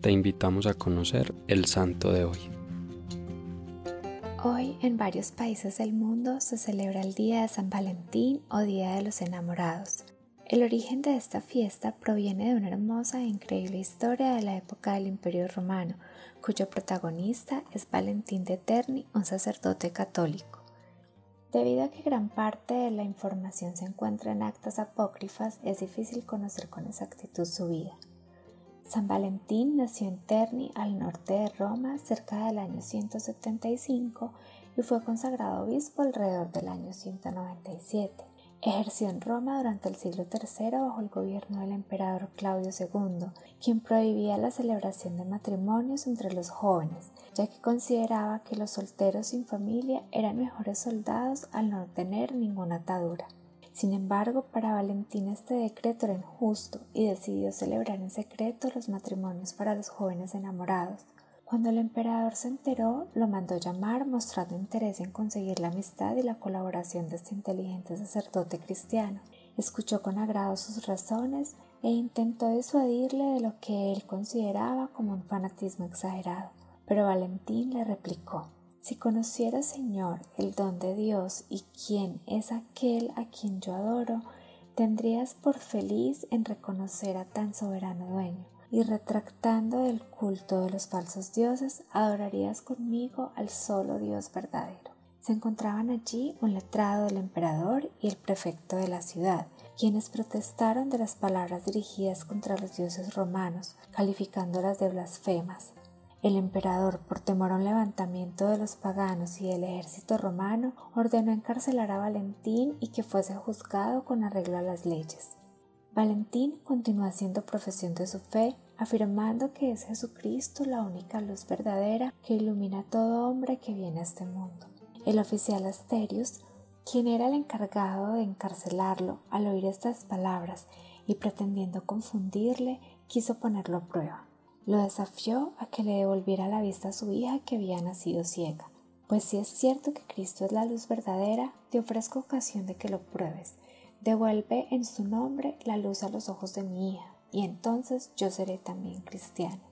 te invitamos a conocer el santo de hoy. Hoy en varios países del mundo se celebra el Día de San Valentín o Día de los Enamorados. El origen de esta fiesta proviene de una hermosa e increíble historia de la época del Imperio Romano, cuyo protagonista es Valentín de Terni, un sacerdote católico. Debido a que gran parte de la información se encuentra en actas apócrifas, es difícil conocer con exactitud su vida. San Valentín nació en Terni, al norte de Roma, cerca del año 175 y fue consagrado obispo alrededor del año 197. Ejerció en Roma durante el siglo III bajo el gobierno del emperador Claudio II, quien prohibía la celebración de matrimonios entre los jóvenes, ya que consideraba que los solteros sin familia eran mejores soldados al no tener ninguna atadura. Sin embargo, para Valentín este decreto era injusto y decidió celebrar en secreto los matrimonios para los jóvenes enamorados. Cuando el emperador se enteró, lo mandó llamar mostrando interés en conseguir la amistad y la colaboración de este inteligente sacerdote cristiano. Escuchó con agrado sus razones e intentó disuadirle de lo que él consideraba como un fanatismo exagerado. Pero Valentín le replicó si conociera, Señor, el don de Dios y quién es aquel a quien yo adoro, tendrías por feliz en reconocer a tan soberano dueño, y retractando del culto de los falsos dioses, adorarías conmigo al solo Dios verdadero. Se encontraban allí un letrado del emperador y el prefecto de la ciudad, quienes protestaron de las palabras dirigidas contra los dioses romanos, calificándolas de blasfemas. El emperador, por temor a un levantamiento de los paganos y del ejército romano, ordenó encarcelar a Valentín y que fuese juzgado con arreglo a las leyes. Valentín continuó haciendo profesión de su fe, afirmando que es Jesucristo la única luz verdadera que ilumina a todo hombre que viene a este mundo. El oficial Asterius, quien era el encargado de encarcelarlo, al oír estas palabras y pretendiendo confundirle, quiso ponerlo a prueba. Lo desafió a que le devolviera la vista a su hija que había nacido ciega. Pues si es cierto que Cristo es la luz verdadera, te ofrezco ocasión de que lo pruebes. Devuelve en su nombre la luz a los ojos de mi hija, y entonces yo seré también cristiano.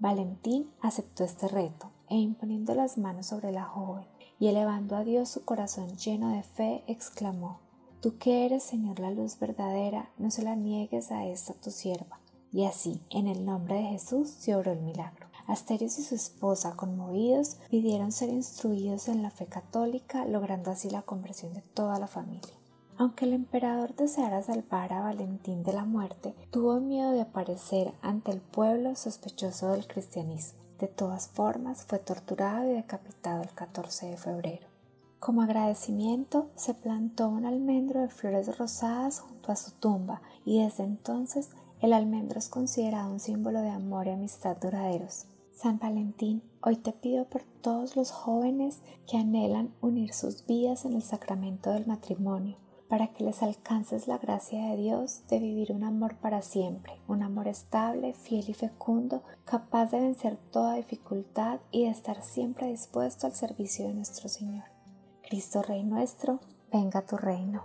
Valentín aceptó este reto e imponiendo las manos sobre la joven y elevando a Dios su corazón lleno de fe, exclamó, Tú que eres, Señor, la luz verdadera, no se la niegues a esta tu sierva y así, en el nombre de Jesús, se obró el milagro. Asterios y su esposa, conmovidos, pidieron ser instruidos en la fe católica, logrando así la conversión de toda la familia. Aunque el emperador deseara salvar a Valentín de la muerte, tuvo miedo de aparecer ante el pueblo sospechoso del cristianismo. De todas formas, fue torturado y decapitado el 14 de febrero. Como agradecimiento, se plantó un almendro de flores rosadas junto a su tumba y desde entonces el almendro es considerado un símbolo de amor y amistad duraderos. San Valentín, hoy te pido por todos los jóvenes que anhelan unir sus vidas en el sacramento del matrimonio, para que les alcances la gracia de Dios de vivir un amor para siempre, un amor estable, fiel y fecundo, capaz de vencer toda dificultad y de estar siempre dispuesto al servicio de nuestro Señor. Cristo Rey nuestro, venga a tu reino.